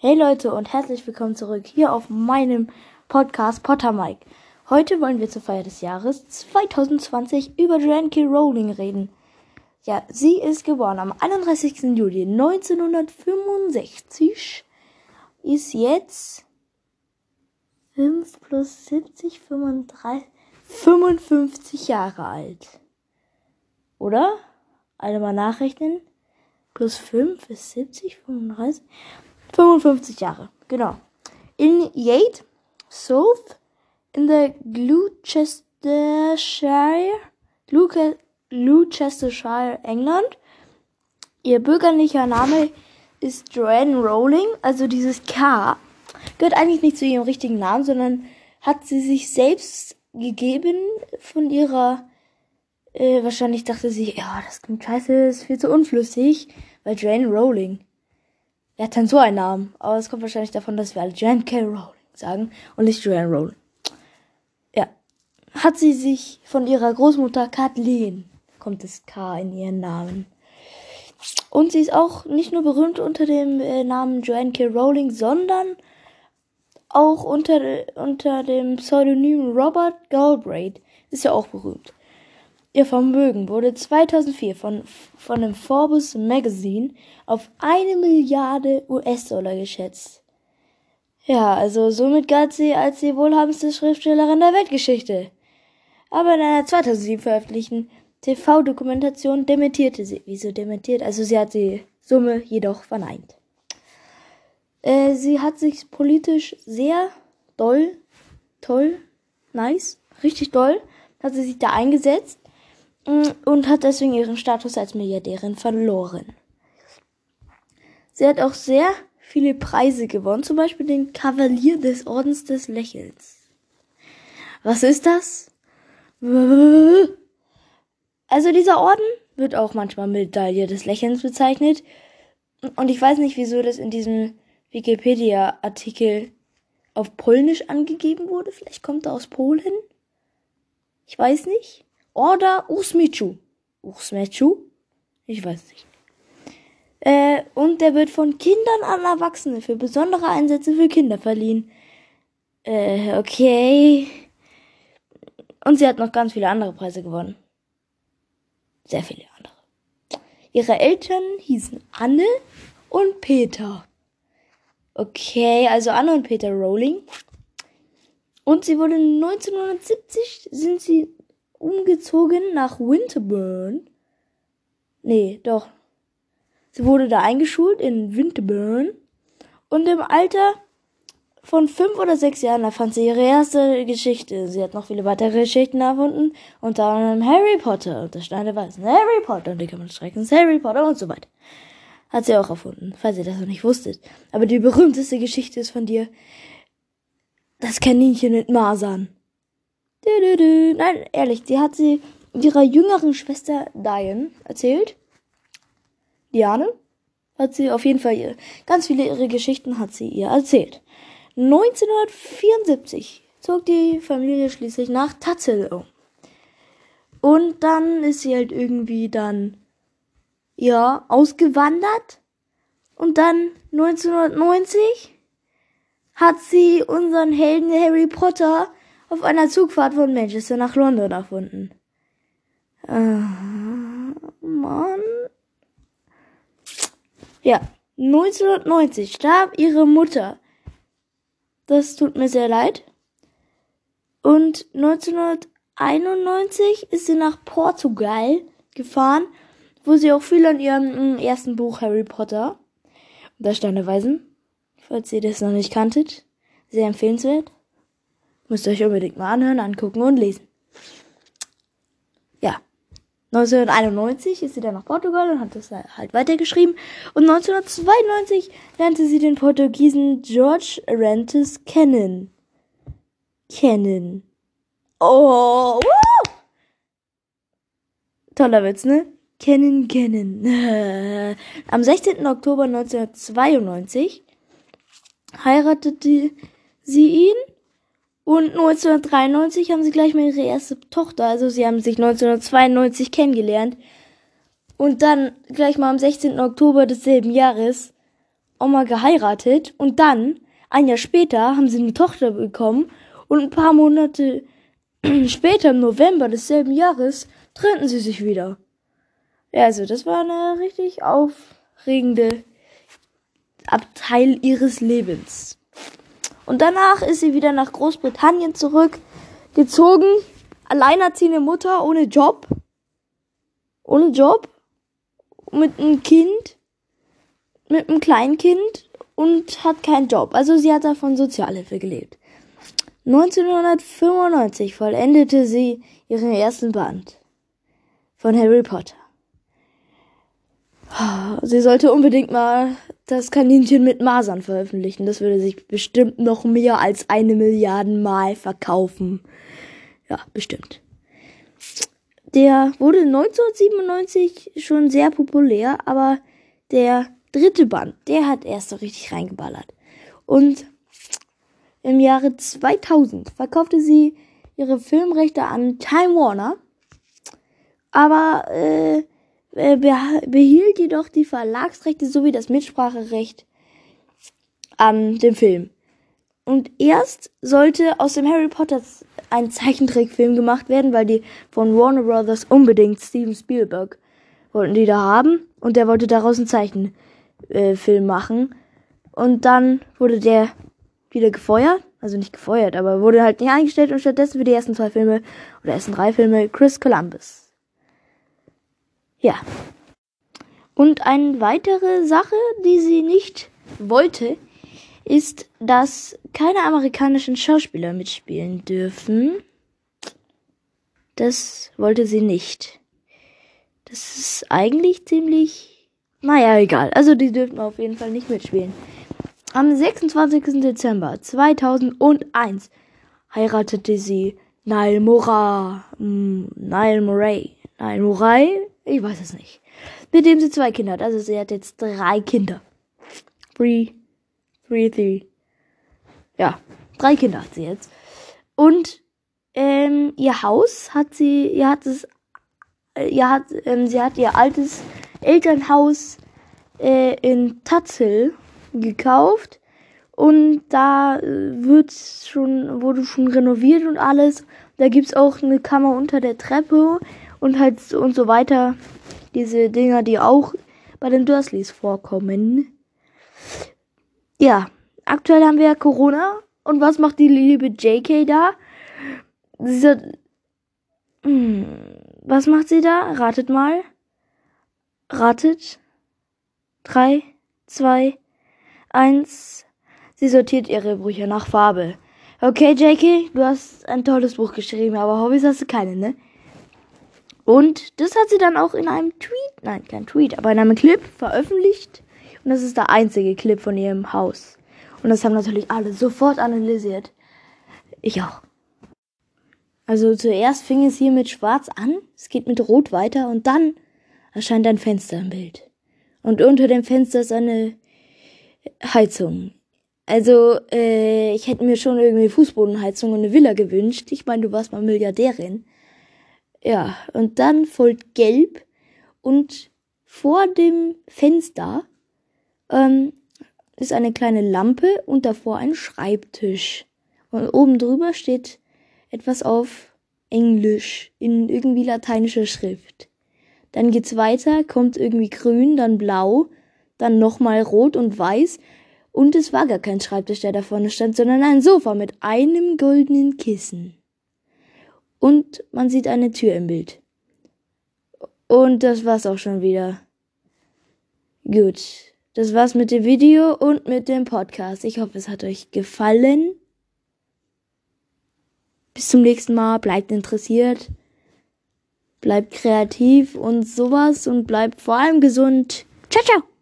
Hey Leute und herzlich willkommen zurück hier auf meinem Podcast Potter Mike. Heute wollen wir zur Feier des Jahres 2020 über Joanne. Rowling reden. Ja, sie ist geboren am 31. Juli 1965, ist jetzt 5 plus 70, 35, 55 Jahre alt. Oder? Alle mal nachrechnen. Plus 5 ist 70, 35. 55 Jahre, genau. In Yate, South, in der Gloucestershire, Gloucestershire, England. Ihr bürgerlicher Name ist Joanne Rowling, also dieses K gehört eigentlich nicht zu ihrem richtigen Namen, sondern hat sie sich selbst gegeben von ihrer, äh, wahrscheinlich dachte sie, ja, das klingt scheiße, ist viel zu unflüssig, weil Joanne Rowling. Er hat dann so einen Namen. Aber es kommt wahrscheinlich davon, dass wir alle Joanne K. Rowling sagen und nicht Joanne Rowling. Ja. Hat sie sich von ihrer Großmutter Kathleen, kommt das K in ihren Namen. Und sie ist auch nicht nur berühmt unter dem äh, Namen Joanne K. Rowling, sondern auch unter, unter dem Pseudonym Robert Galbraith. Ist ja auch berühmt. Ihr Vermögen wurde 2004 von, von dem Forbes Magazine auf eine Milliarde US-Dollar geschätzt. Ja, also somit galt sie als die wohlhabendste Schriftstellerin der Weltgeschichte. Aber in einer 2007 veröffentlichten TV-Dokumentation dementierte sie. Wieso dementiert? Also sie hat die Summe jedoch verneint. Äh, sie hat sich politisch sehr doll, toll, nice, richtig doll, hat sie sich da eingesetzt und hat deswegen ihren Status als Milliardärin verloren. Sie hat auch sehr viele Preise gewonnen, zum Beispiel den Kavalier des Ordens des Lächelns. Was ist das? Also dieser Orden wird auch manchmal Medaille des Lächelns bezeichnet. Und ich weiß nicht, wieso das in diesem Wikipedia-Artikel auf Polnisch angegeben wurde. Vielleicht kommt er aus Polen. Ich weiß nicht. Order Usmichu. Usmechu? Ich weiß nicht. Äh, und der wird von Kindern an Erwachsene für besondere Einsätze für Kinder verliehen. Äh, okay. Und sie hat noch ganz viele andere Preise gewonnen. Sehr viele andere. Ihre Eltern hießen Anne und Peter. Okay, also Anne und Peter Rowling. Und sie wurde 1970 sind sie umgezogen nach Winterburn. Nee, doch. Sie wurde da eingeschult in Winterburn. Und im Alter von fünf oder sechs Jahren erfand sie ihre erste Geschichte. Sie hat noch viele weitere Geschichten erfunden. Unter anderem Harry Potter und der Stein Weißen. Harry Potter und die Kammer des Schreckens. Harry Potter und so weiter. Hat sie auch erfunden, falls ihr das noch nicht wusstet. Aber die berühmteste Geschichte ist von dir. Das Kaninchen mit Masern. Nein, ehrlich, die hat sie ihrer jüngeren Schwester Diane erzählt. Diane hat sie auf jeden Fall ganz viele ihre Geschichten hat sie ihr erzählt. 1974 zog die Familie schließlich nach Tatzel um. Und dann ist sie halt irgendwie dann ja ausgewandert und dann 1990 hat sie unseren Helden Harry Potter auf einer Zugfahrt von Manchester nach London erfunden. Äh, Mann. Ja, 1990 starb ihre Mutter. Das tut mir sehr leid. Und 1991 ist sie nach Portugal gefahren, wo sie auch viel an ihrem mm, ersten Buch Harry Potter und der weisen, falls ihr das noch nicht kanntet, sehr empfehlenswert. Müsst ihr euch unbedingt mal anhören, angucken und lesen. Ja. 1991 ist sie dann nach Portugal und hat das halt weitergeschrieben. Und 1992 lernte sie den Portugiesen George Arantes kennen. Kennen. Oh, woo! Toller Witz, ne? Kennen, kennen. Am 16. Oktober 1992 heiratete sie ihn und 1993 haben sie gleich mal ihre erste Tochter. Also sie haben sich 1992 kennengelernt. Und dann gleich mal am 16. Oktober desselben Jahres Oma geheiratet und dann, ein Jahr später, haben sie eine Tochter bekommen und ein paar Monate später, im November desselben Jahres, trennten sie sich wieder. Ja, also das war eine richtig aufregende Abteil ihres Lebens. Und danach ist sie wieder nach Großbritannien zurückgezogen. Alleinerziehende Mutter ohne Job. Ohne Job. Mit einem Kind. Mit einem Kleinkind. Und hat keinen Job. Also sie hat davon Sozialhilfe gelebt. 1995 vollendete sie ihren ersten Band von Harry Potter. Sie sollte unbedingt mal das Kaninchen mit Masern veröffentlichen. Das würde sich bestimmt noch mehr als eine Milliarde Mal verkaufen. Ja, bestimmt. Der wurde 1997 schon sehr populär, aber der dritte Band, der hat erst so richtig reingeballert. Und im Jahre 2000 verkaufte sie ihre Filmrechte an Time Warner, aber äh, behielt jedoch die Verlagsrechte sowie das Mitspracherecht an dem Film. Und erst sollte aus dem Harry Potter ein Zeichentrickfilm gemacht werden, weil die von Warner Brothers unbedingt Steven Spielberg wollten die da haben und der wollte daraus einen Zeichenfilm machen. Und dann wurde der wieder gefeuert, also nicht gefeuert, aber wurde halt nicht eingestellt und stattdessen für die ersten zwei Filme oder ersten drei Filme Chris Columbus. Ja. Und eine weitere Sache, die sie nicht wollte, ist, dass keine amerikanischen Schauspieler mitspielen dürfen. Das wollte sie nicht. Das ist eigentlich ziemlich, naja, egal. Also die dürfen auf jeden Fall nicht mitspielen. Am 26. Dezember 2001 heiratete sie Niall Mora, Niall Murray, Niall Murray, ich weiß es nicht. Mit dem sie zwei Kinder hat. Also sie hat jetzt drei Kinder. Three. Three, three. Ja, drei Kinder hat sie jetzt. Und ähm, ihr Haus hat sie, ihr hat es, äh, ihr hat, ähm, sie hat ihr altes Elternhaus äh, in Tatzel gekauft und da äh, wird schon, wurde schon renoviert und alles. Da gibt's auch eine Kammer unter der Treppe und halt und so weiter. Diese Dinger, die auch bei den Dursleys vorkommen. Ja, aktuell haben wir ja Corona. Und was macht die liebe JK da? Sie sagt, hm, was macht sie da? Ratet mal. Ratet. Drei, zwei, eins. Sie sortiert ihre Bücher nach Farbe. Okay, JK, du hast ein tolles Buch geschrieben, aber Hobbys hast du keine, ne? Und das hat sie dann auch in einem Tweet, nein, kein Tweet, aber in einem Clip veröffentlicht. Und das ist der einzige Clip von ihrem Haus. Und das haben natürlich alle sofort analysiert. Ich auch. Also zuerst fing es hier mit Schwarz an, es geht mit Rot weiter und dann erscheint ein Fenster im Bild. Und unter dem Fenster ist eine Heizung. Also, äh, ich hätte mir schon irgendwie Fußbodenheizung und eine Villa gewünscht. Ich meine, du warst mal Milliardärin. Ja, und dann folgt Gelb und vor dem Fenster ähm, ist eine kleine Lampe und davor ein Schreibtisch. Und oben drüber steht etwas auf Englisch in irgendwie lateinischer Schrift. Dann geht's weiter, kommt irgendwie grün, dann blau, dann nochmal rot und weiß. Und es war gar kein Schreibtisch, der da vorne stand, sondern ein Sofa mit einem goldenen Kissen. Und man sieht eine Tür im Bild. Und das war's auch schon wieder. Gut. Das war's mit dem Video und mit dem Podcast. Ich hoffe, es hat euch gefallen. Bis zum nächsten Mal. Bleibt interessiert. Bleibt kreativ und sowas und bleibt vor allem gesund. Ciao, ciao.